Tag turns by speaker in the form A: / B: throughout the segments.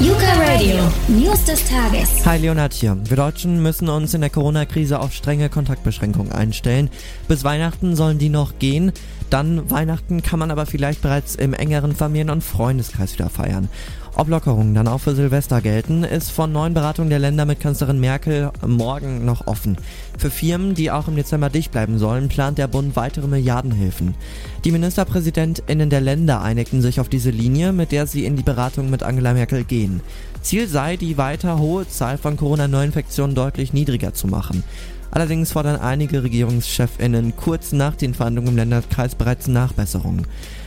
A: Yuka Radio, News des Tages.
B: Hi Leonard hier. Wir Deutschen müssen uns in der Corona-Krise auf strenge Kontaktbeschränkungen einstellen. Bis Weihnachten sollen die noch gehen. Dann Weihnachten kann man aber vielleicht bereits im engeren Familien- und Freundeskreis wieder feiern. Ob Lockerungen dann auch für Silvester gelten, ist von neuen Beratungen der Länder mit Kanzlerin Merkel morgen noch offen. Für Firmen, die auch im Dezember dicht bleiben sollen, plant der Bund weitere Milliardenhilfen. Die Ministerpräsidentinnen der Länder einigten sich auf diese Linie, mit der sie in die Beratung mit Angela Merkel gehen. Ziel sei, die weiter hohe Zahl von Corona-Neuinfektionen deutlich niedriger zu machen. Allerdings fordern einige Regierungschefinnen kurz nach den Verhandlungen im Länderkreis bereits Nachbesserungen.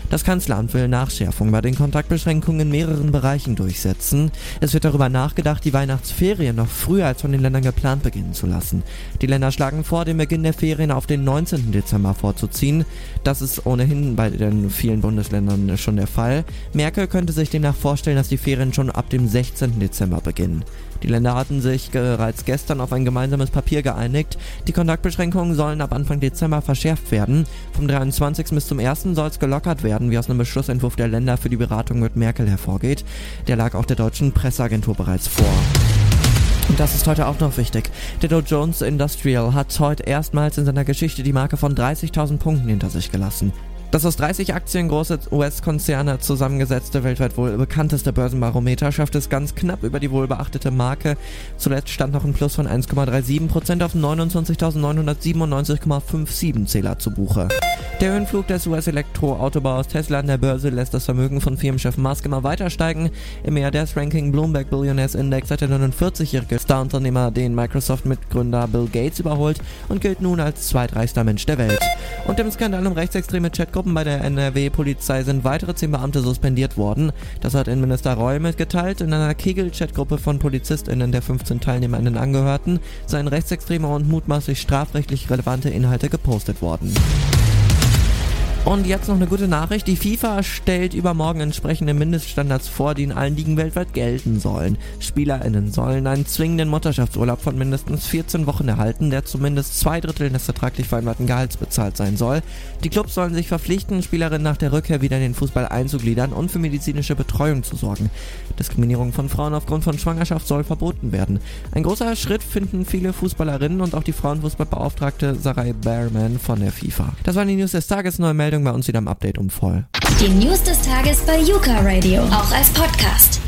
B: Das Kanzleramt will Nachschärfung bei den Kontaktbeschränkungen in mehreren Bereichen durchsetzen. Es wird darüber nachgedacht, die Weihnachtsferien noch früher als von den Ländern geplant beginnen zu lassen. Die Länder schlagen vor, den Beginn der Ferien auf den 19. Dezember vorzuziehen. Das ist ohnehin bei den vielen Bundesländern schon der Fall. Merkel könnte sich demnach vorstellen, dass die Ferien schon ab dem 16. Dezember beginnen. Die Länder hatten sich bereits gestern auf ein gemeinsames Papier geeinigt. Die Kontaktbeschränkungen sollen ab Anfang Dezember verschärft werden. Vom 23. bis zum 1. soll es gelockert werden, wie aus einem Beschlussentwurf der Länder für die Beratung mit Merkel hervorgeht. Der lag auch der deutschen Presseagentur bereits vor. Und das ist heute auch noch wichtig. Der Dow Jones Industrial hat heute erstmals in seiner Geschichte die Marke von 30.000 Punkten hinter sich gelassen. Das aus 30 Aktien große US-Konzerne zusammengesetzte, weltweit wohl bekannteste Börsenbarometer schafft es ganz knapp über die wohlbeachtete Marke. Zuletzt stand noch ein Plus von 1,37% auf 29.997,57 Zähler zu Buche. Der Höhenflug des US-Elektroautobaus Tesla an der Börse lässt das Vermögen von Firmenchef Musk immer weiter steigen. Im Milliardärs-Ranking Bloomberg Billionaires Index hat der 49-jährige Star-Unternehmer den Microsoft-Mitgründer Bill Gates überholt und gilt nun als zweitreichster Mensch der Welt. Und im Skandal um rechtsextreme Chatgruppen bei der NRW-Polizei sind weitere zehn Beamte suspendiert worden. Das hat Innenminister Reul mitgeteilt. In einer Kegel-Chatgruppe von PolizistInnen der 15 Teilnehmerinnen angehörten, seien rechtsextreme und mutmaßlich strafrechtlich relevante Inhalte gepostet worden. Und jetzt noch eine gute Nachricht. Die FIFA stellt übermorgen entsprechende Mindeststandards vor, die in allen Ligen weltweit gelten sollen. SpielerInnen sollen einen zwingenden Mutterschaftsurlaub von mindestens 14 Wochen erhalten, der zumindest zwei Drittel des vertraglich vereinbarten Gehalts bezahlt sein soll. Die Clubs sollen sich verpflichten, Spielerinnen nach der Rückkehr wieder in den Fußball einzugliedern und für medizinische Betreuung zu sorgen. Diskriminierung von Frauen aufgrund von Schwangerschaft soll verboten werden. Ein großer Schritt finden viele Fußballerinnen und auch die Frauenfußballbeauftragte Sarai Behrman von der FIFA. Das waren die News des Tages. Neue Meldung bei uns wieder im Update um voll.
A: Die News des Tages bei Yuka Radio, auch als Podcast.